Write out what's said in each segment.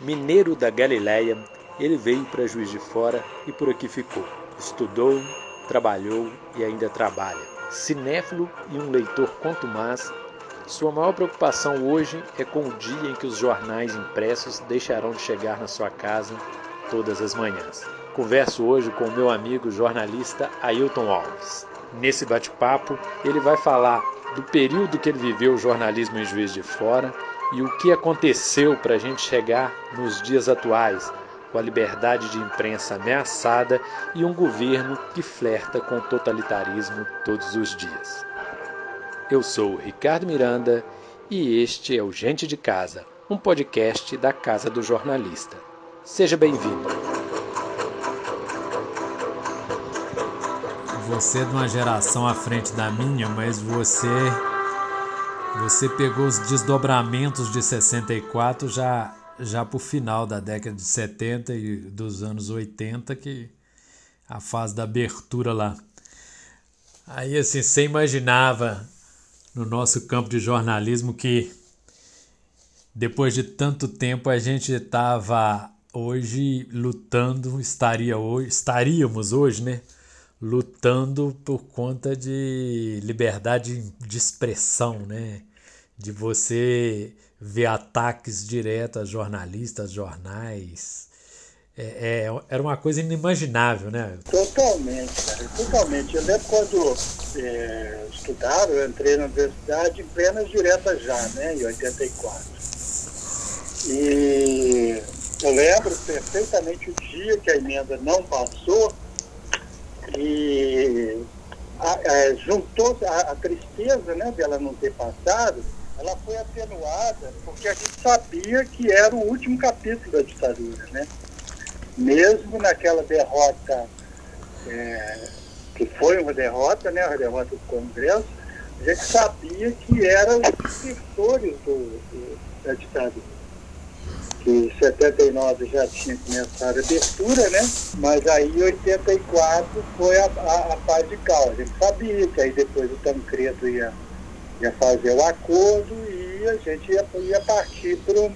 Mineiro da Galileia, ele veio para Juiz de Fora e por aqui ficou. Estudou, trabalhou e ainda trabalha. Cinéfilo e um leitor contumaz, sua maior preocupação hoje é com o dia em que os jornais impressos deixarão de chegar na sua casa todas as manhãs. Converso hoje com o meu amigo jornalista Ailton Alves. Nesse bate-papo, ele vai falar do período que ele viveu o jornalismo em Juiz de Fora e o que aconteceu para a gente chegar nos dias atuais, com a liberdade de imprensa ameaçada e um governo que flerta com o totalitarismo todos os dias. Eu sou Ricardo Miranda e este é o Gente de Casa, um podcast da Casa do Jornalista. Seja bem-vindo. Você é de uma geração à frente da minha, mas você você pegou os desdobramentos de 64 já já para o final da década de 70 e dos anos 80, que a fase da abertura lá. Aí assim, você imaginava no nosso campo de jornalismo que depois de tanto tempo a gente estava hoje lutando, estaria hoje, estaríamos hoje, né? Lutando por conta de liberdade de expressão, né? De você ver ataques diretos a jornalistas, jornais. É, é, era uma coisa inimaginável, né? Totalmente, cara, totalmente. Eu lembro quando é, estudava, eu entrei na universidade em plenas diretas já, né, em 84. E eu lembro perfeitamente o dia que a emenda não passou e a, a, juntou a, a tristeza né, dela não ter passado ela foi atenuada porque a gente sabia que era o último capítulo da ditadura, né? Mesmo naquela derrota, é, que foi uma derrota, né? A derrota do Congresso, a gente sabia que eram os sucessores do, do, da ditadura. Que em 79 já tinha começado a abertura, né? Mas aí em 84 foi a, a, a paz de cal. A gente sabia que aí depois o Tancredo ia ia fazer o acordo e a gente ia, ia partir para um,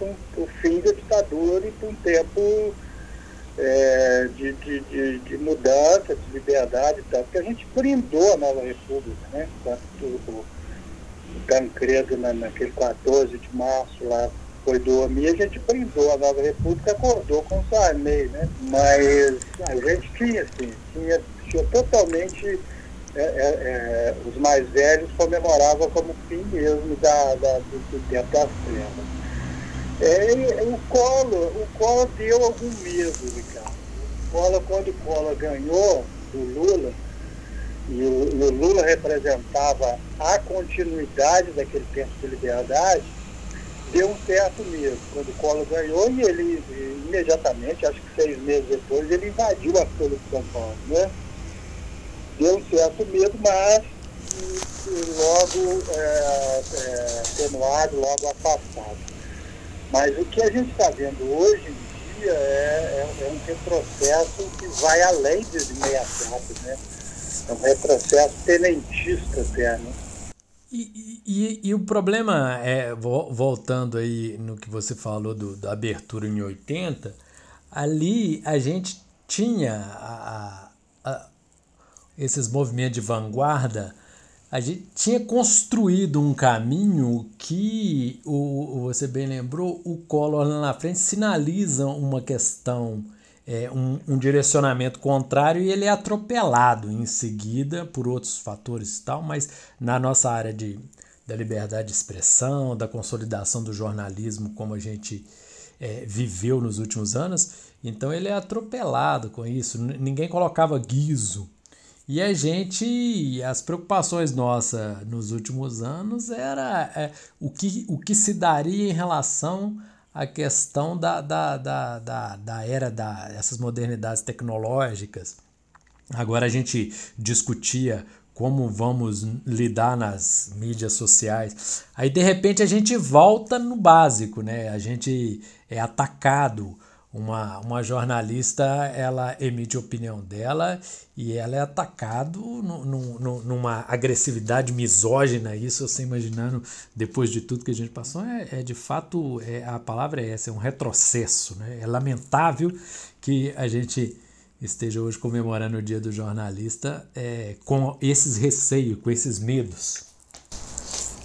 um, fim da ditadura e para um tempo é, de, de, de, de, mudança, de liberdade e tal, porque a gente brindou a nova república, né? Quando o, o Tancredo na, naquele 14 de março lá foi dormir, a gente brindou a nova república, acordou com o Sarney, né? Mas a gente tinha, assim, tinha, tinha totalmente é, é, é, os mais velhos comemoravam como fim mesmo da, da, do, tempo das trevas. É, o Collor, o Collor deu algum medo, Ricardo. O Collor, quando o Collor ganhou do Lula, e o, e o Lula representava a continuidade daquele tempo de liberdade, deu um certo medo. Quando o Collor ganhou, e ele imediatamente, acho que seis meses depois, ele invadiu a Folha de São Paulo, né? Deu um certo medo, mas logo é, é, atenuado, logo afastado. Mas o que a gente está vendo hoje em dia é, é, é, um retrocesso que vai além de 64, né? É um retrocesso tenentista até, né? E, e, e, o problema é, voltando aí no que você falou do, da abertura em 80, ali a gente tinha a, a, esses movimentos de vanguarda, a gente tinha construído um caminho que, o, você bem lembrou, o Collor lá na frente sinaliza uma questão, é, um, um direcionamento contrário e ele é atropelado em seguida por outros fatores e tal, mas na nossa área de, da liberdade de expressão, da consolidação do jornalismo como a gente é, viveu nos últimos anos, então ele é atropelado com isso. Ninguém colocava guiso e a gente, as preocupações nossas nos últimos anos era é, o, que, o que se daria em relação à questão da, da, da, da, da era dessas modernidades tecnológicas. Agora a gente discutia como vamos lidar nas mídias sociais. Aí de repente a gente volta no básico, né? A gente é atacado uma, uma jornalista ela emite a opinião dela e ela é atacado no, no, numa agressividade misógina isso você imaginando depois de tudo que a gente passou é, é de fato é, a palavra é essa é um retrocesso né? é lamentável que a gente esteja hoje comemorando o dia do jornalista é, com esses receios com esses medos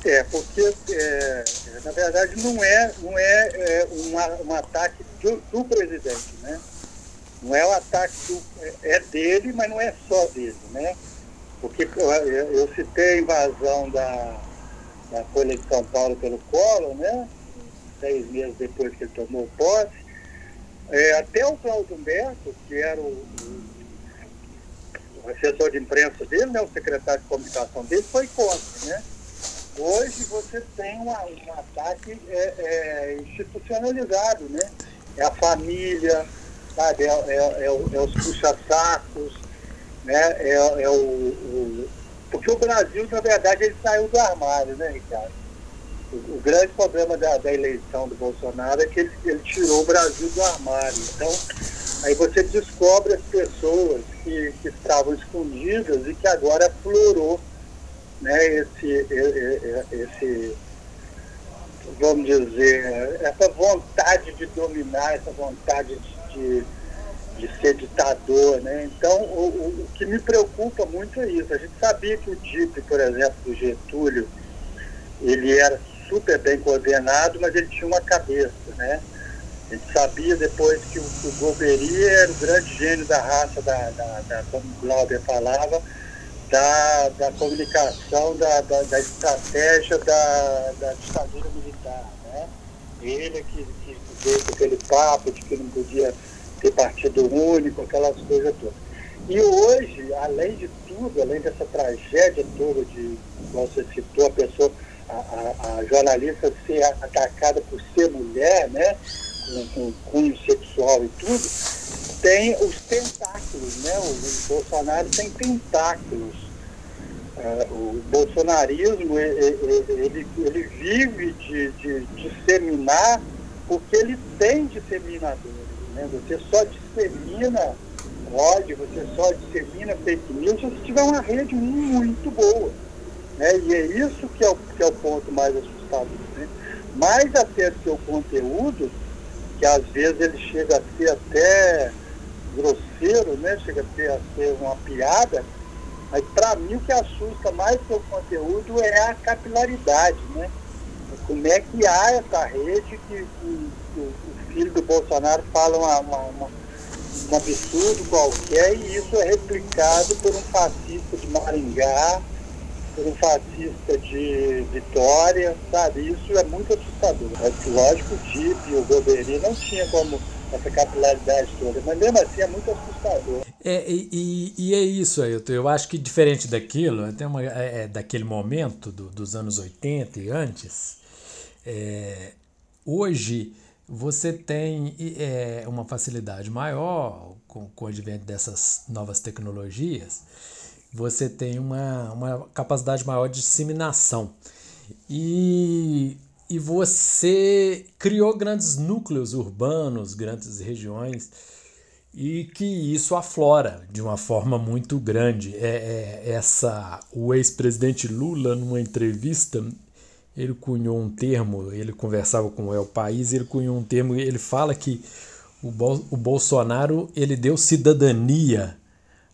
é, porque é, na verdade não é, não é, é um ataque do, do, presidente, né? Não é o ataque do, é, é dele, mas não é só dele, né? Porque eu, eu citei a invasão da, da Folha de São Paulo pelo Collor, né? Seis meses depois que ele tomou posse. É, até o Cláudio Humberto, que era o, o assessor de imprensa dele, né, o secretário de comunicação dele, foi contra, né? Hoje você tem uma, um ataque é, é, institucionalizado, né? É a família, sabe? É, é, é, é os puxa-sacos, né? É, é o, o, Porque o Brasil, na verdade, ele saiu do armário, né, Ricardo? O, o grande problema da, da, eleição do Bolsonaro é que ele, ele tirou o Brasil do armário. Então, aí você descobre as pessoas que, que estavam escondidas e que agora florou né, esse, esse, vamos dizer, essa vontade de dominar, essa vontade de, de ser ditador. Né? Então, o, o, que me preocupa muito é isso. A gente sabia que o DIP, por exemplo, do Getúlio, ele era super bem coordenado, mas ele tinha uma cabeça, né? A gente sabia depois que o, o Golbery era o grande gênio da raça, da, da, da como o Glauber falava, da, da comunicação, da, da, da estratégia da, da ditadura militar. Né? Ele que, que veio com aquele papo de que não podia ter partido único, aquelas coisas todas. E hoje, além de tudo, além dessa tragédia toda de, como você citou, a pessoa, a, a, a jornalista ser atacada por ser mulher, né? Com, com cunho sexual e tudo, tem os tentáculos, né? O, Bolsonaro tem tentáculos. É, o bolsonarismo, ele, ele, vive de, de, disseminar porque ele tem disseminadores. Né? Você só dissemina ódio, você só dissemina fake news se tiver uma rede muito boa. Né? E é isso que é o, que é o ponto mais assustador. Né? Mais até o conteúdo, que às vezes ele chega a ser até grosseiro, né? chega a ser, a ser uma piada, mas para mim o que assusta mais que o conteúdo é a capilaridade, né? Como é que há essa rede que, que, que o filho do Bolsonaro fala uma, uma, uma, um absurdo qualquer e isso é replicado por um fascista de Maringá, por um fascista de Vitória, sabe? Isso é muito assustador. É lógico, o DIP e o Goberi não tinha como essa capilaridade toda. Mas mesmo assim é muito assustador. É, e, e é isso, Ailton. Eu acho que diferente daquilo, até uma, é, é, daquele momento do, dos anos 80 e antes, é, hoje você tem é, uma facilidade maior com, com o advento dessas novas tecnologias, você tem uma, uma capacidade maior de disseminação. E e você criou grandes núcleos urbanos, grandes regiões, e que isso aflora de uma forma muito grande. É, é essa o ex-presidente Lula numa entrevista ele cunhou um termo, ele conversava com o El País, ele cunhou um termo, ele fala que o, Bol, o Bolsonaro ele deu cidadania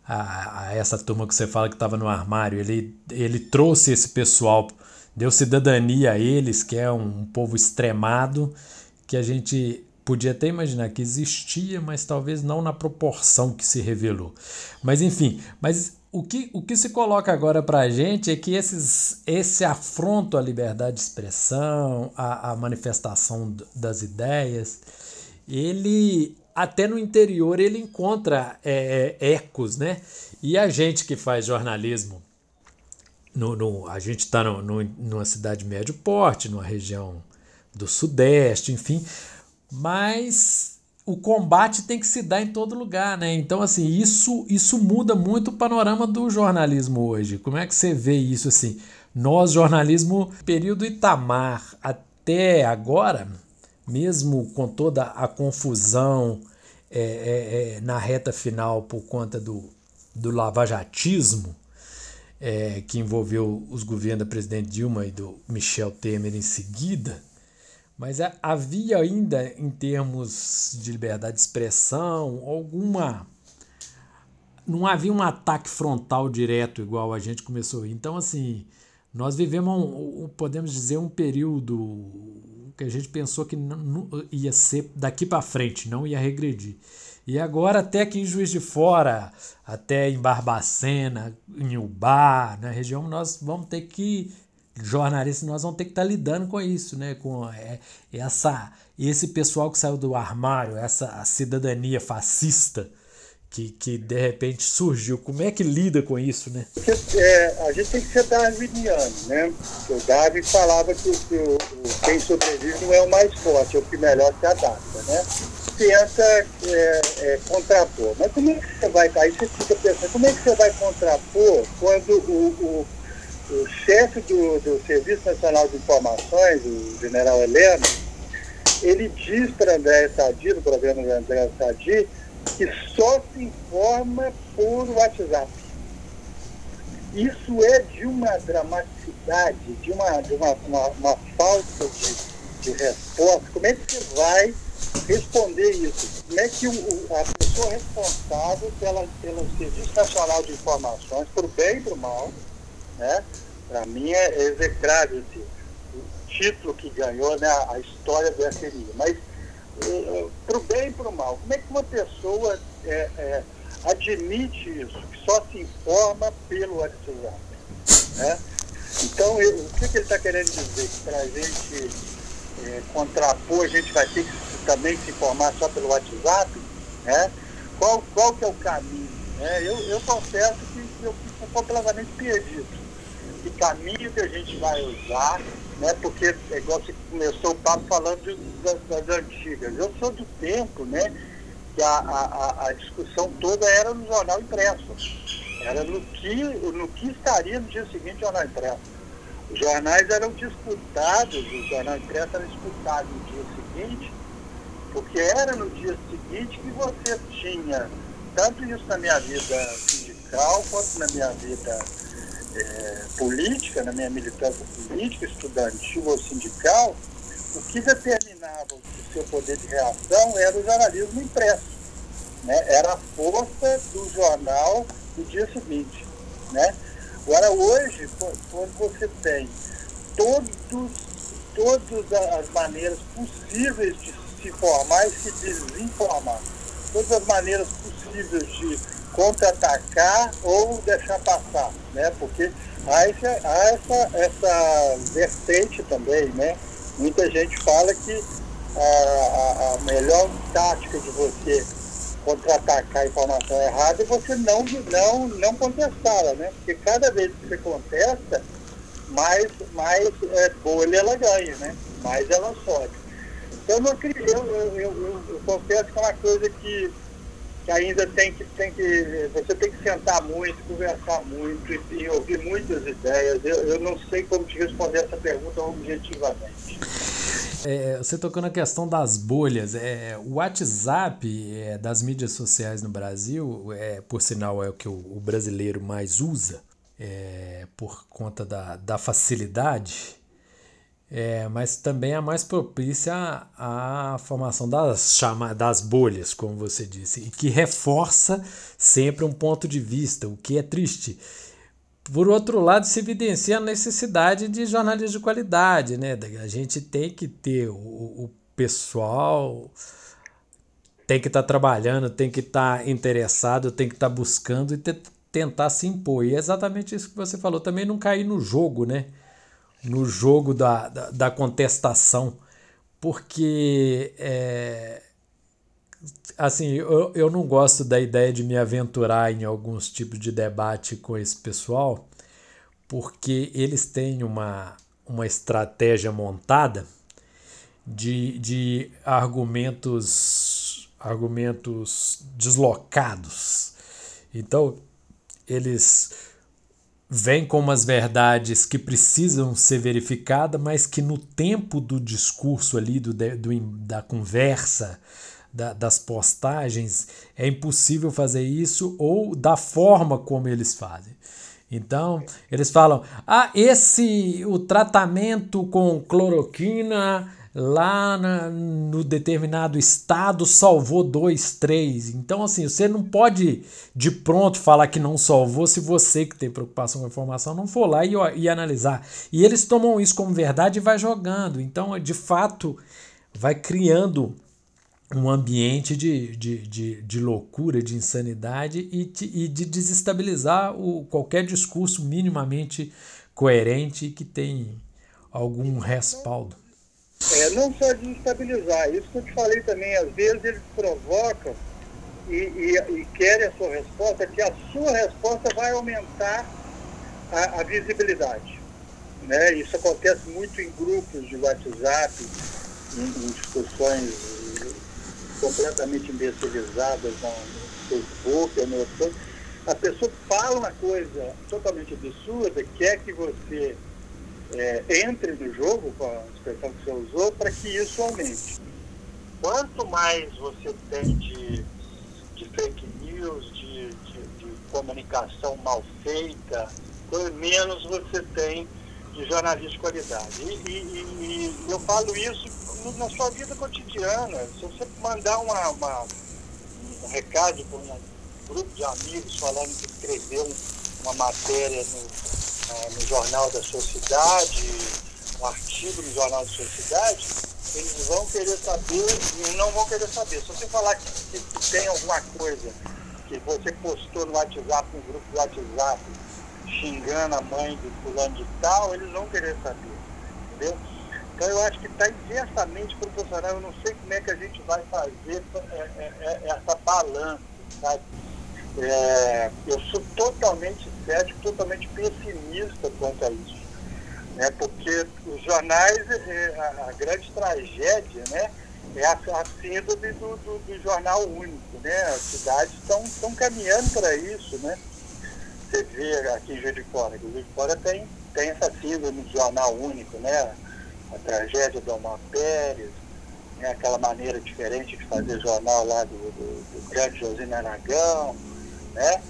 a, a essa turma que você fala que estava no armário, ele, ele trouxe esse pessoal deu cidadania a eles, que é um povo extremado, que a gente podia até imaginar que existia, mas talvez não na proporção que se revelou. Mas enfim, mas o que, o que se coloca agora para a gente é que esses, esse afronto à liberdade de expressão, à, manifestação das ideias, ele até no interior ele encontra é, é ecos, né? E a gente que faz jornalismo no, no, a gente está numa cidade médio porte, numa região do sudeste, enfim, mas o combate tem que se dar em todo lugar, né? Então, assim, isso, isso muda muito o panorama do jornalismo hoje. Como é que você vê isso assim? Nós, jornalismo, período Itamar até agora, mesmo com toda a confusão é, é, é, na reta final por conta do, do lavajatismo, é, que envolveu os governos da presidente Dilma e do Michel Temer em seguida, mas havia ainda, em termos de liberdade de expressão, alguma. Não havia um ataque frontal direto igual a gente começou. Então, assim, nós vivemos, um, podemos dizer, um período que a gente pensou que não, ia ser daqui para frente, não ia regredir. E agora, até aqui em Juiz de Fora, até em Barbacena, em Ubá, na região, nós vamos ter que, jornalistas, nós vamos ter que estar tá lidando com isso, né? com é, essa, esse pessoal que saiu do armário, essa cidadania fascista que, que de repente surgiu. Como é que lida com isso, né? É, a gente tem que ser darwiniano, né? O Darwin falava que, que o, quem sobrevive não é o mais forte, é o que melhor se adapta, né? Tenta é, é, contrapor. Mas como é que você vai, aí você fica pensando, como é que você vai contrapor quando o, o, o chefe do, do Serviço Nacional de Informações, o general Heleno, ele diz para André Sadi, no programa do André Sadi, que só se informa por WhatsApp. Isso é de uma dramaticidade, de uma, de uma, uma, uma falta de, de resposta. Como é que você vai responder isso? Como é que o, a pessoa responsável pela, pelo Serviço Nacional de Informações, o bem e o mal, né? para mim é execrável esse, o título que ganhou, né? a história do FMI. Mas para o bem e para o mal. Como é que uma pessoa é, é, admite isso, que só se informa pelo WhatsApp? Né? Então, eu, o que, que ele está querendo dizer? Que para a gente é, contrapor, a gente vai ter que também se informar só pelo WhatsApp? Né? Qual, qual que é o caminho? Né? Eu, eu confesso que eu fico completamente perdido. Que caminho que a gente vai usar né? Porque é igual você começou o papo falando das, das, antigas. Eu sou do tempo, né? Que a, a, a discussão toda era no jornal impresso. Era no que, no que estaria no dia seguinte o jornal impresso. Os jornais eram disputados, o jornal impresso era disputado no dia seguinte, porque era no dia seguinte que você tinha, tanto isso na minha vida sindical quanto na minha vida é, política, na minha militância política, estudantil ou sindical, o que determinava o seu poder de reação era o jornalismo impresso. Né? Era a força do jornal no dia seguinte. Né? Agora, hoje, quando você tem todos, todas as maneiras possíveis de se formar e se desinformar, todas as maneiras possíveis de contra-atacar ou deixar passar, né? Porque há, esse, há essa, essa vertente também, né? Muita gente fala que a, a, melhor tática de você contra-atacar a informação errada é você não, não, não contestá-la, né? Porque cada vez que você contesta, mais, mais é, bolha ela ganha, né? Mais ela sobe. Então, eu, eu, eu, eu, eu confesso que é uma coisa que que ainda tem que, tem que. Você tem que sentar muito, conversar muito e, e ouvir muitas ideias. Eu, eu não sei como te responder essa pergunta objetivamente. É, você tocou na questão das bolhas. É, o WhatsApp é, das mídias sociais no Brasil, é, por sinal, é o que o, o brasileiro mais usa, é, por conta da, da facilidade é, mas também é mais propícia à, à formação das, chama, das bolhas, como você disse, e que reforça sempre um ponto de vista, o que é triste. Por outro lado, se evidencia a necessidade de jornalismo de qualidade, né? A gente tem que ter o, o pessoal tem que estar tá trabalhando, tem que estar tá interessado, tem que estar tá buscando e tentar se impor. E é exatamente isso que você falou, também não cair no jogo, né? No jogo da, da, da contestação, porque é, assim eu, eu não gosto da ideia de me aventurar em alguns tipos de debate com esse pessoal, porque eles têm uma, uma estratégia montada de, de argumentos argumentos deslocados. Então, eles vem com umas verdades que precisam ser verificadas, mas que no tempo do discurso ali, do, do da conversa, da, das postagens, é impossível fazer isso ou da forma como eles fazem. Então, eles falam: "Ah, esse o tratamento com cloroquina lá na, no determinado estado salvou dois, três. Então, assim, você não pode de pronto falar que não salvou se você que tem preocupação com a informação não for lá e, e analisar. E eles tomam isso como verdade e vai jogando. Então, de fato, vai criando um ambiente de, de, de, de loucura, de insanidade e, de, e de desestabilizar o, qualquer discurso minimamente coerente que tem algum respaldo. É, não só desestabilizar, isso que eu te falei também, às vezes eles provocam e, e, e querem a sua resposta, que a sua resposta vai aumentar a, a visibilidade. Né? Isso acontece muito em grupos de WhatsApp, em, em discussões completamente imbecilizadas no Facebook ou no outro. A pessoa fala uma coisa totalmente absurda, quer que você é, entre no jogo, com a expressão que você usou, para que isso aumente. Quanto mais você tem de, de fake news, de, de, de comunicação mal feita, menos você tem de jornalismo de qualidade. E, e, e, eu falo isso na sua vida cotidiana. Se você mandar uma, uma um recado para um grupo de amigos falando que escreveu uma matéria no, no jornal da sua cidade, um artigo no jornal da sua cidade, eles vão querer saber e não vão querer saber. Se você falar que, que, tem alguma coisa que você postou no WhatsApp, no grupo do WhatsApp, xingando a mãe do fulano de tal, eles vão querer saber. Entendeu? Então eu acho que está inversamente proporcional. Eu não sei como é que a gente vai fazer é, é, é, essa balança, sabe? É, eu sou totalmente cético, totalmente pessimista quanto a isso. Né? Porque os jornais, é, a, grande tragédia, né? é a, a síndrome do, do, do, jornal único. Né? As cidades estão caminhando para isso. Né? Você vê aqui em Juiz de Fora, que Juiz de Fora tem, tem essa síndrome do jornal único, né? a tragédia do Omar Pérez, né? aquela maneira diferente de fazer jornal lá do, do, do grande Josino Aragão. Né?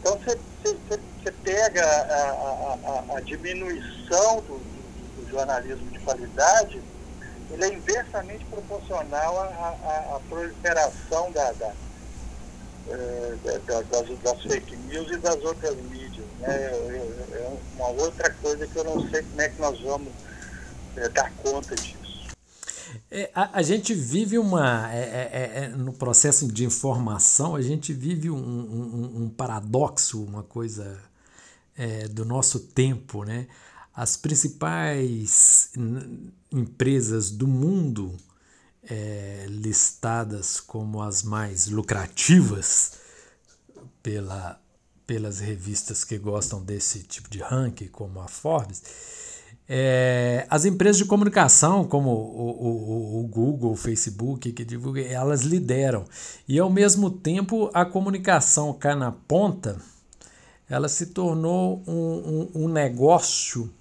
Então você você pega a, a, a, diminuição do, do, jornalismo de qualidade, ele é inversamente proporcional à, proliferação da, da, eh, da, das, das, fake news e das outras mídias. Né? É, uma outra coisa que eu não sei como é que nós vamos é, dar conta disso. É, a, a, gente vive uma. É, é, é, no processo de informação, a gente vive um, um, um paradoxo, uma coisa é, do nosso tempo. Né? As principais empresas do mundo é, listadas como as mais lucrativas pela, pelas revistas que gostam desse tipo de ranking, como a Forbes é, as empresas de comunicação, como o, o, o, Google, o Facebook, que divulgam, elas lideram. E ao mesmo tempo a comunicação cá na ponta, ela se tornou um, um, um negócio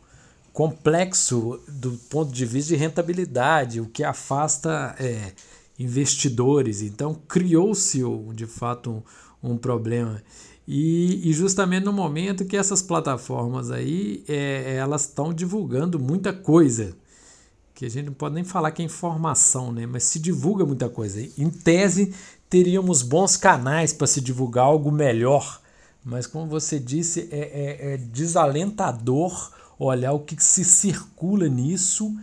complexo do ponto de vista de rentabilidade, o que afasta é, investidores. Então criou-se de fato um, um problema. E, e, justamente no momento que essas plataformas aí, é, elas estão divulgando muita coisa, que a gente não pode nem falar que é informação, né? mas se divulga muita coisa. Em tese, teríamos bons canais para se divulgar algo melhor, mas como você disse, é, é, é desalentador olhar o que se circula nisso.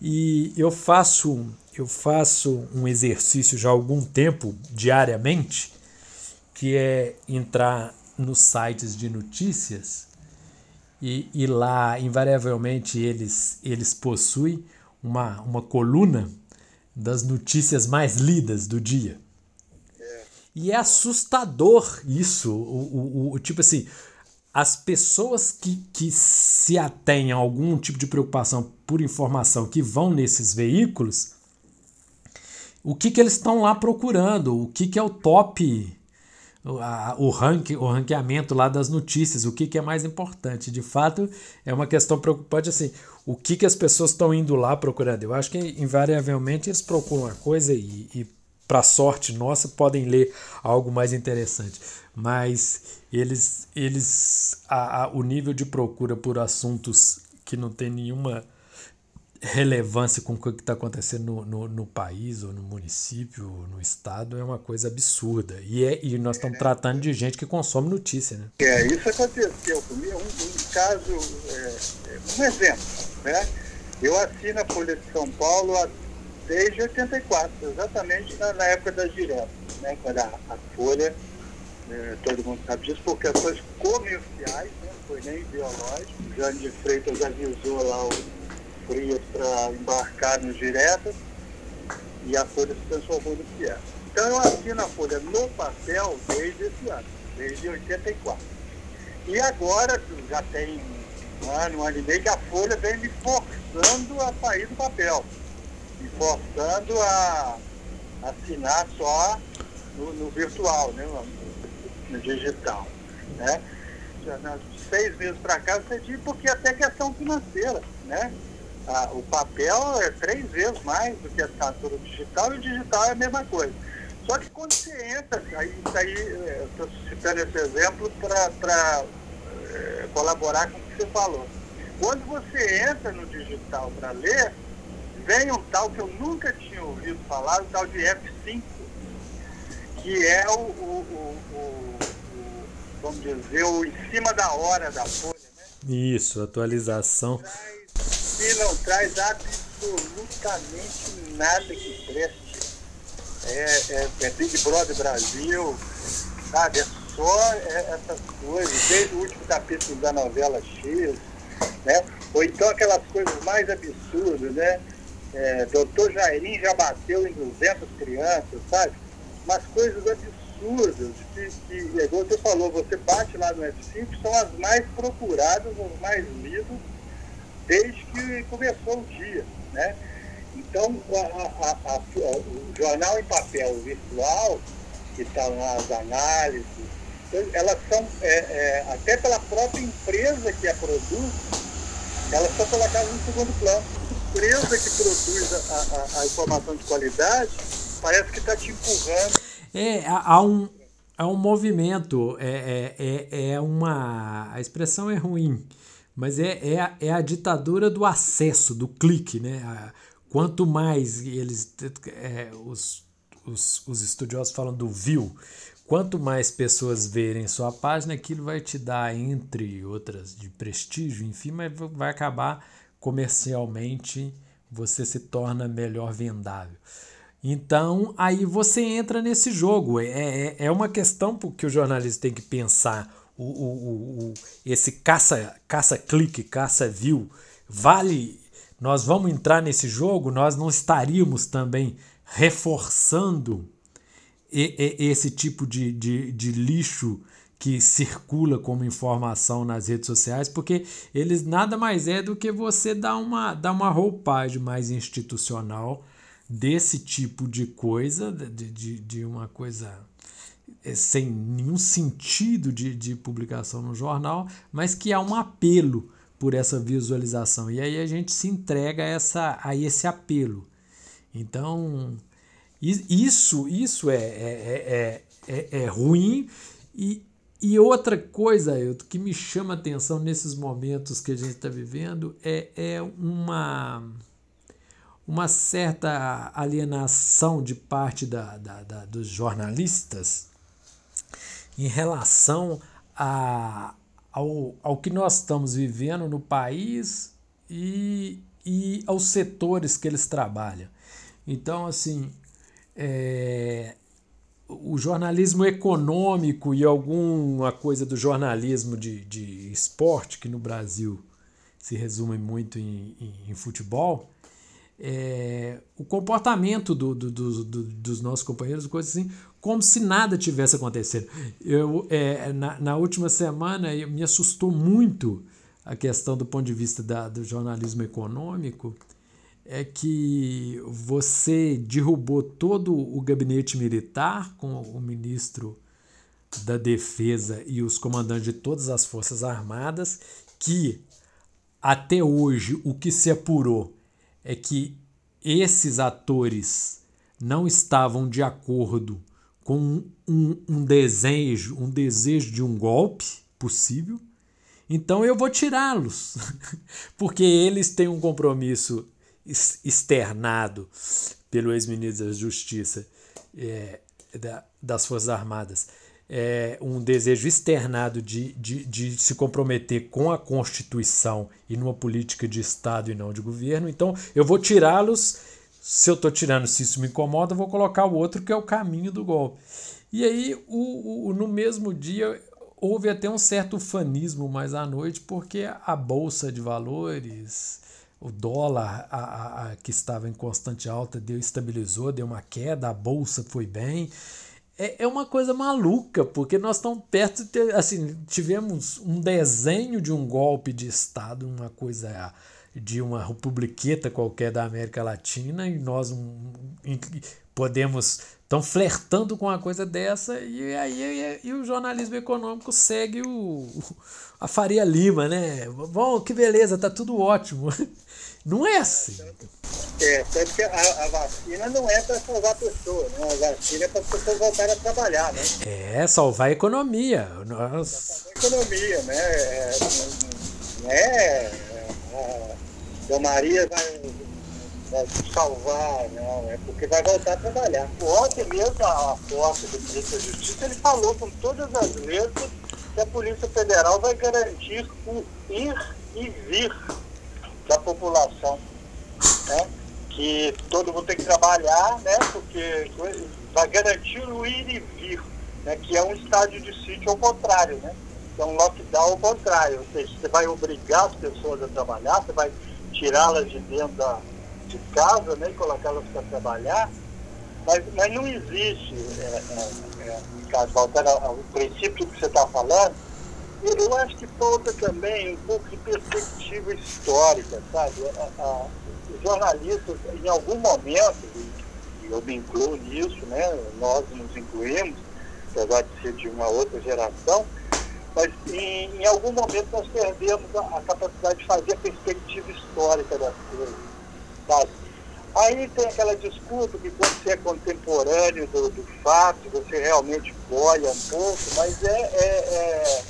E eu faço, eu faço um exercício já há algum tempo, diariamente, que é entrar nos sites de notícias e, e lá, invariavelmente, eles, eles possuem uma, uma coluna das notícias mais lidas do dia. E é assustador isso, o, o, o, tipo assim, as pessoas que, que se atêm a algum tipo de preocupação por informação que vão nesses veículos, o que, que eles estão lá procurando, o que, que é o top o, ranking, o ranqueamento lá das notícias, o que, que é mais importante. De fato, é uma questão preocupante assim, o que, que as pessoas estão indo lá procurando. Eu acho que invariavelmente eles procuram uma coisa e, e para sorte nossa, podem ler algo mais interessante. Mas eles, eles a, a, o nível de procura por assuntos que não tem nenhuma relevância com o que está acontecendo no, no, no, país, ou no município, ou no estado, é uma coisa absurda. E, é, e nós estamos tratando de gente que consome notícia. Né? É, isso aconteceu comigo. Um, um caso, é, é um exemplo. Né? Eu assino a Folha de São Paulo desde 84, exatamente na, na época das diretas, né? quando a, a Folha, é, todo mundo sabe disso, por questões comerciais, né? não foi nem ideológico. O Jânio de Freitas avisou lá o frias para embarcar nos diretas e a folha se transformou no que é. Então eu assino a folha no papel desde esse ano, desde 84. E agora, já tem um ano, um ano e meio, que a folha vem me forçando a sair do papel, me forçando a assinar só no, no virtual, né, no, digital. Né? Já, seis meses para cá, eu cedi porque até questão financeira, né? Ah, o papel é três vezes mais do que a assinatura digital e o digital é a mesma coisa. Só que quando você entra, aí, aí estou citando esse exemplo para é, colaborar com o que você falou. Quando você entra no digital para ler, vem um tal que eu nunca tinha ouvido falar, o tal de F5, que é o, o, o, o vamos dizer, o em cima da hora da folha. Né? Isso, atualização e não traz absolutamente nada que preste. É, é, é Big Brother Brasil, sabe? É só é, essas coisas, desde o último capítulo da novela X, né? Ou então aquelas coisas mais absurdas, né? É, Doutor Jairim já bateu em 200 crianças, sabe? Umas coisas absurdas, que, que igual você falou, você bate lá no F5, são as mais procuradas, as mais lidas, desde que começou o dia. Né? Então, a, a, a, o jornal em papel virtual, que estão tá lá as análises, elas são, é, é, até pela própria empresa que a produz, elas são colocadas no segundo plano. A empresa que produz a, a informação de qualidade parece que está te empurrando. É, há um, há um movimento, é, é, é, é uma. A expressão é ruim mas é, é, a, é a ditadura do acesso, do clique. Né? Quanto mais eles. É, os, os, os estudiosos falam do view. Quanto mais pessoas verem sua página, aquilo vai te dar, entre outras, de prestígio, enfim, mas vai acabar comercialmente, você se torna melhor vendável. Então, aí você entra nesse jogo. É, é, é uma questão que o jornalista tem que pensar o, o, o, esse caça, caça clique, caça view, vale. Nós vamos entrar nesse jogo, nós não estaríamos também reforçando esse tipo de, de, de lixo que circula como informação nas redes sociais, porque eles nada mais é do que você dar uma, dar uma roupagem mais institucional desse tipo de coisa, de, de, de uma coisa sem nenhum sentido de, de publicação no jornal, mas que há um apelo por essa visualização. E aí a gente se entrega a, essa, a esse apelo. Então, isso, isso é, é, é, é, é ruim. E, e outra coisa que me chama atenção nesses momentos que a gente está vivendo é, é uma, uma certa alienação de parte da, da, da dos jornalistas em relação a, ao, ao que nós estamos vivendo no país e, e aos setores que eles trabalham. Então, assim, é, o jornalismo econômico e alguma coisa do jornalismo de, de esporte, que no Brasil se resume muito em, em, em futebol, é, o comportamento do, do, do, dos nossos companheiros, coisas assim, como se nada tivesse acontecido. Eu, é, na, na última semana me assustou muito a questão do ponto de vista da, do jornalismo econômico, é que você derrubou todo o gabinete militar com o ministro da Defesa e os comandantes de todas as Forças Armadas que até hoje o que se apurou é que esses atores não estavam de acordo com um, um desejo, um desejo de um golpe possível. Então eu vou tirá-los, porque eles têm um compromisso externado pelo ex-ministro da Justiça é, da, das Forças Armadas é, um desejo externado de, de, de se comprometer com a Constituição e numa política de Estado e não de governo. Então, eu vou tirá-los. Se eu estou tirando, se isso me incomoda, eu vou colocar o outro que é o caminho do golpe. E aí, o, o, no mesmo dia, houve até um certo fanismo mais à noite, porque a Bolsa de Valores, o dólar a, a, a, que estava em constante alta, deu estabilizou, deu uma queda, a Bolsa foi bem é, é uma coisa maluca, porque nós estamos perto de ter, assim, tivemos um desenho de um golpe de Estado, uma coisa de uma republiqueta qualquer da América Latina, e nós um, podemos estão flertando com uma coisa dessa e aí e, e, o jornalismo econômico segue o, a Faria Lima, né? Bom, que beleza, tá tudo ótimo. Não é assim. É, tanto que a, a vacina não é para salvar a pessoa, né? A vacina é para as pessoas voltarem a trabalhar, né? É, salvar a economia. Nós... Salvar a economia, né? É, não é, é a Maria vai, vai salvar, não, é porque vai voltar a trabalhar. Ontem mesmo, a posse do ministro da Justiça, ele falou com todas as letras que a Polícia Federal vai garantir o ir e vir da população, né? que todo mundo tem que trabalhar, né? porque vai garantir o ir e vir, né? que é um estádio de sítio ao contrário, né? é um lockdown ao contrário, ou seja, você vai obrigar as pessoas a trabalhar, você vai tirá-las de dentro da, de casa né? e colocá-las para trabalhar, mas, mas não existe, é, é, é, voltando ao princípio que você está falando, eu acho que falta também um pouco de perspectiva histórica, sabe? A, a, os jornalistas, em algum momento, e eu me incluo nisso, né? nós nos incluímos, apesar de ser de uma outra geração, mas em, em algum momento nós perdemos a, a, capacidade de fazer a perspectiva histórica das coisas, sabe? Aí tem aquela desculpa que quando você é contemporâneo do, do fato, você realmente boia um pouco, mas é, é, é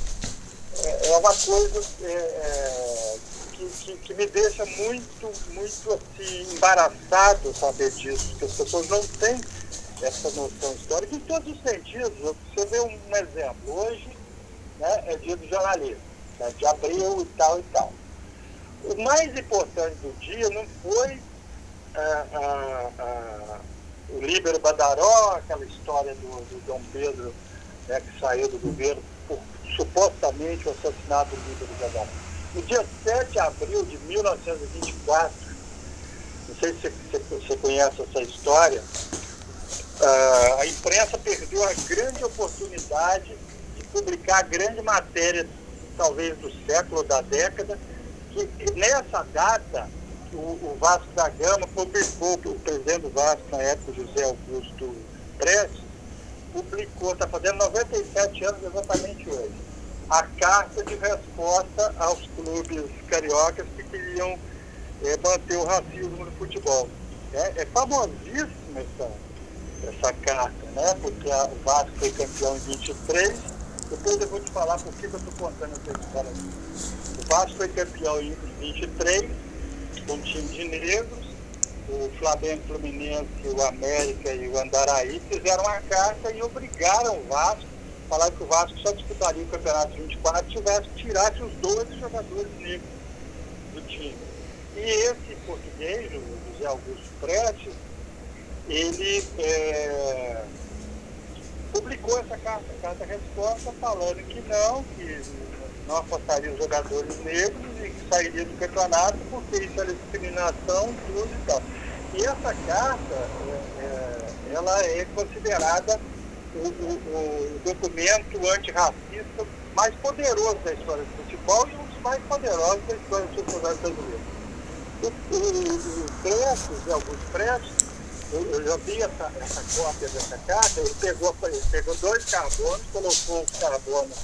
é, é uma coisa é, é, que, que, que, me deixa muito, muito assim, embaraçado saber disso, porque as pessoas não têm essa noção histórica em todos os sentidos. Você vê um, exemplo, hoje né, é dia do jornalismo, né, de abril e tal e tal. O mais importante do dia não foi ah, ah, ah, o Líbero Badaró, aquela história do, do Dom Pedro né, que saiu do governo por supostamente o assassinato do líder do Gaddafi. No dia 7 de abril de 1924, não sei se você conhece essa história, uh, a imprensa perdeu a grande oportunidade de publicar a grande matéria, talvez do século, da década, que nessa data o, o Vasco da Gama publicou, o presidente do Vasco na época, José Augusto Prestes, publicou, está fazendo 97 anos exatamente hoje, a carta de resposta aos clubes cariocas que queriam é, manter o racismo no futebol. É, é famosíssima essa, essa carta, né? porque o Vasco foi campeão em 23. Depois eu vou te falar por que eu estou contando essa história. O Vasco foi campeão em 23, com um time de negros, o Flamengo Fluminense, o América e o Andaraí fizeram uma carta e obrigaram o Vasco, falaram que o Vasco só disputaria o campeonato 24 se tivesse tirasse os 12 jogadores negros do time. E esse português, o José Augusto Prestes, ele é, publicou essa carta, carta resposta, falando que não, que não apostaria os jogadores negros e que sairia do campeonato porque isso era discriminação, tudo e tal. E essa carta, é, é, ela é considerada o, o, o documento antirracista mais poderoso da história do futebol e um dos mais poderosos da história do futebol brasileiro. O, o, o Prestes, Augusto Prestes, eu, eu já vi essa, essa cópia dessa carta, ele pegou, ele pegou dois carbonos, colocou os carbonos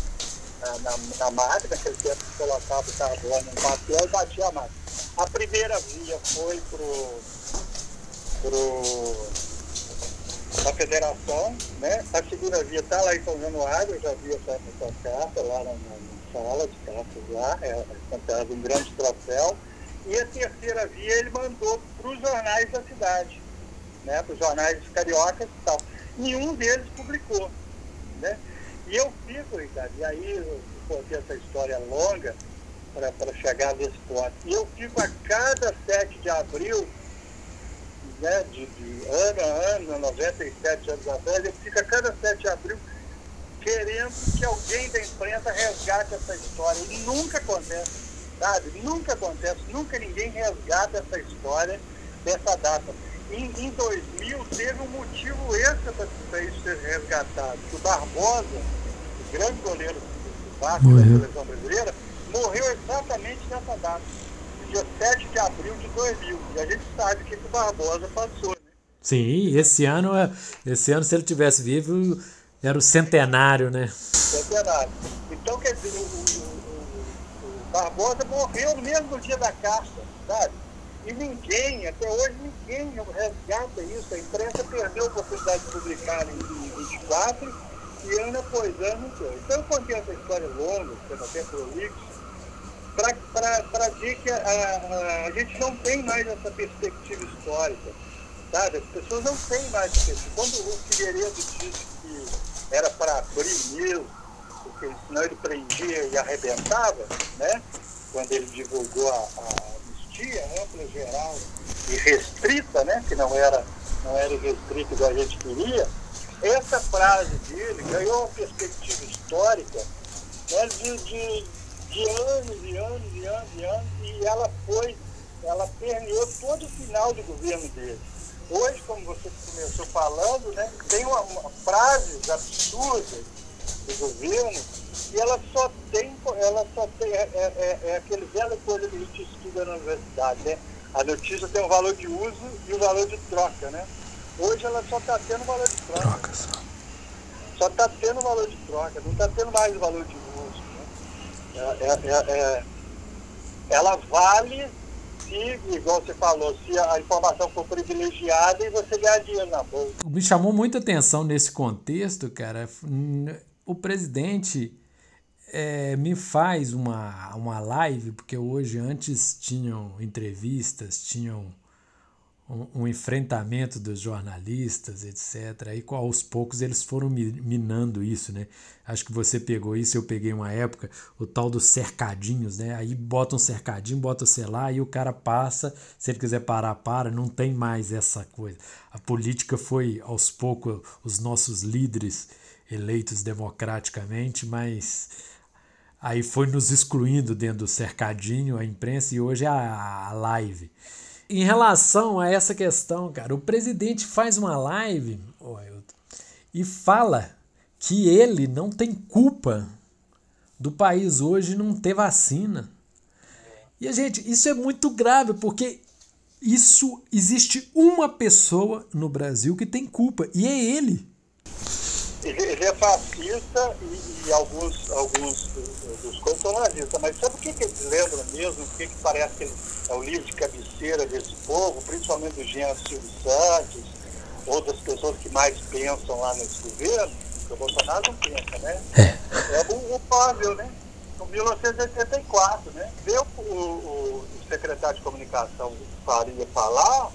na, na, na máquina, naquele tempo que colocava o carbono no papel e batia a máquina. A primeira via foi pro, pro a federação, né? A segunda via está lá em São Januário, eu já vi essa, essa carta lá na, na, sala de cartas lá, é, é um grande troféu. E a terceira via ele mandou para os jornais da cidade né, para os jornais cariocas e tal. Nenhum deles publicou. Né? E eu fico, Ricardo, e aí eu contei essa história longa para chegar nesse ponto. E eu fico a cada 7 de abril, né, de, de ano a ano, 97 anos atrás, eu fico a cada 7 de abril querendo que alguém da imprensa resgate essa história. E nunca acontece, sabe? Nunca acontece, nunca ninguém resgata essa história dessa data em, em 2000 teve um motivo extra para isso ser resgatado. Que o Barbosa, o grande goleiro do Vasco da seleção brasileira, morreu exatamente nessa data, no dia 7 de abril de 2000. E a gente sabe que o Barbosa passou. Né? Sim, esse ano, é, esse ano, se ele tivesse vivo, era o centenário, né? Centenário. Então, quer dizer, o, o, o, o Barbosa morreu no mesmo dia da caça, sabe? E ninguém, até hoje, ninguém resgata isso. A imprensa perdeu a oportunidade de publicar em 2024 e ano após ano. Então eu contei essa história longa, sendo até prolixo, para dizer que a, a, a, gente não tem mais essa perspectiva histórica. Sabe? As pessoas não têm mais essa. Quando o Figueiredo disse que era para abrir mesmo, porque senão ele prendia e arrebentava, né? quando ele divulgou a, a anistia ampla, geral e restrita, né, que não era, não era restrita igual a gente queria, essa frase dele ganhou uma perspectiva histórica né, de, de, de anos e anos e anos e anos, e ela foi, ela permeou todo o final do governo dele. Hoje, como você começou falando, né, tem uma, uma frases absurdas do governo e ela só tem, ela só tem, é, é, é, é aquele velho coisa que a gente estuda na universidade, né? A notícia tem um valor de uso e um valor de troca, né? Hoje ela só está tendo valor de troca. Troca só. Só está tendo valor de troca, não está tendo mais valor de uso. Né? É, é, é, ela vale se, igual você falou, se a informação for privilegiada e você ganhar dinheiro na bolsa. Me chamou muita atenção nesse contexto, cara. O presidente é, me faz uma, uma live, porque hoje antes tinham entrevistas, tinham um, um, enfrentamento dos jornalistas, etc. Aí aos poucos eles foram minando isso, né? Acho que você pegou isso, eu peguei uma época, o tal dos cercadinhos, né? Aí bota um cercadinho, bota o celular e o cara passa, se ele quiser parar, para, não tem mais essa coisa. A política foi aos poucos os nossos líderes eleitos democraticamente, mas Aí foi nos excluindo dentro do cercadinho, a imprensa, e hoje é a, a live. Em relação a essa questão, cara, o presidente faz uma live e fala que ele não tem culpa do país hoje não ter vacina. E a gente, isso é muito grave, porque isso existe uma pessoa no Brasil que tem culpa, e é ele. Ele é fascista e, e alguns, alguns dos coisas são nazistas, mas sabe o que, que eles lembram mesmo? O que, que parece que é o livro de cabeceira desse povo, principalmente do Jean Silvio Santos, outras pessoas que mais pensam lá nesse governo, porque o Bolsonaro não pensa, né? É, é o, o Pavel, né? Em 1984, né? Ver o, o, o secretário de comunicação Faria falar,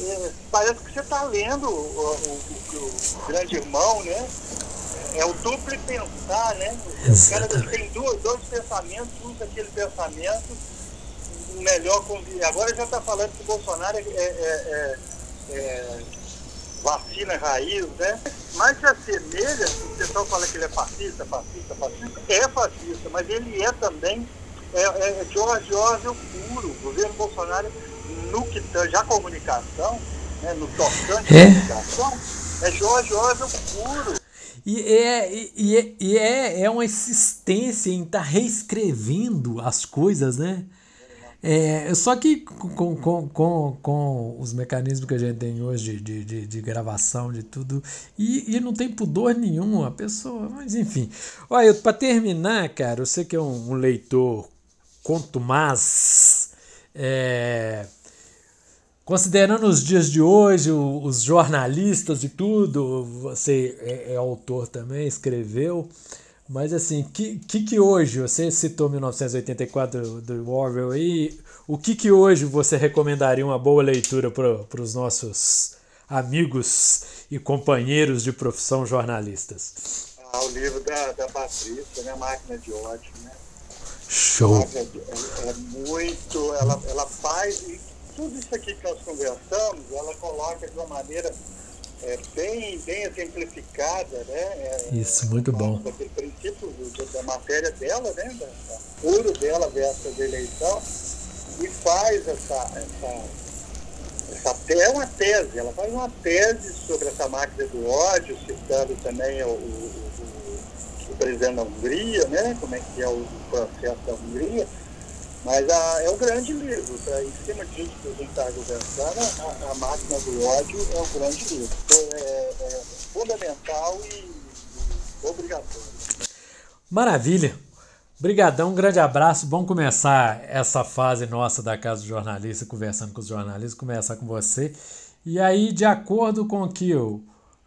é, parece que você está lendo o, o, o, grande irmão, né? É o duplo pensar, né? O cara tem dois, dois pensamentos, usa aquele pensamento, melhor convite. Agora já está falando que o Bolsonaro é, é, é, é vacina raiz, né? Mas se assemelha, o pessoal fala que ele é fascista, fascista, fascista, é fascista, mas ele é também é, é George Orwell puro. O governo Bolsonaro no que tange a comunicação, né, no tocante é. comunicação, é Jorge Orwell puro. E é, e é, e é, é uma insistência em estar tá reescrevendo as coisas, né? É, só que com, com, com, com os mecanismos que a gente tem hoje de, de, de gravação, de tudo, e, e não tem pudor nenhum a pessoa, mas enfim. Olha, para terminar, cara, eu sei que é um, um leitor contumaz, é, considerando os dias de hoje, os jornalistas e tudo, você é, é autor também, escreveu. Mas assim, que, que que hoje, você citou 1984 do Orwell aí, o que que hoje você recomendaria uma boa leitura para os nossos amigos e companheiros de profissão jornalistas? Ah, o livro da, da Patrícia, né? Máquina de Ódio, né? Show! É, é, é muito, ela, ela faz, e tudo isso aqui que nós conversamos, ela coloca de uma maneira é, bem, bem exemplificada, né? É, Isso, muito bom. Aquele princípio da matéria dela, né? Da, da puro dela versus a eleição, e faz essa, essa, essa é uma tese, ela faz uma tese sobre essa máquina do ódio, citando também o, o, o, o presidente da Hungria, né? Como é que é o processo da Hungria mas ah, é um grande livro, tá? em cima disso que a gente está conversando, a, a, Máquina do Ódio é um grande livro. Então, é, é fundamental e, e obrigatório. Maravilha! Obrigadão, um grande abraço. Vamos começar essa fase nossa da Casa do Jornalista, conversando com os jornalistas, começar com você. E aí, de acordo com o que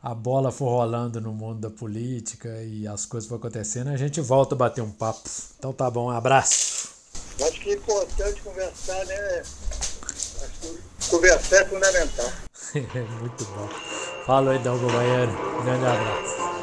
a bola for rolando no mundo da política e as coisas for acontecendo, a gente volta a bater um papo. Então tá bom, um abraço. Acho que é importante conversar, né? Acho que conversar é fundamental. Muito bom. Aí, Dalgo Baiano. Grande abraço.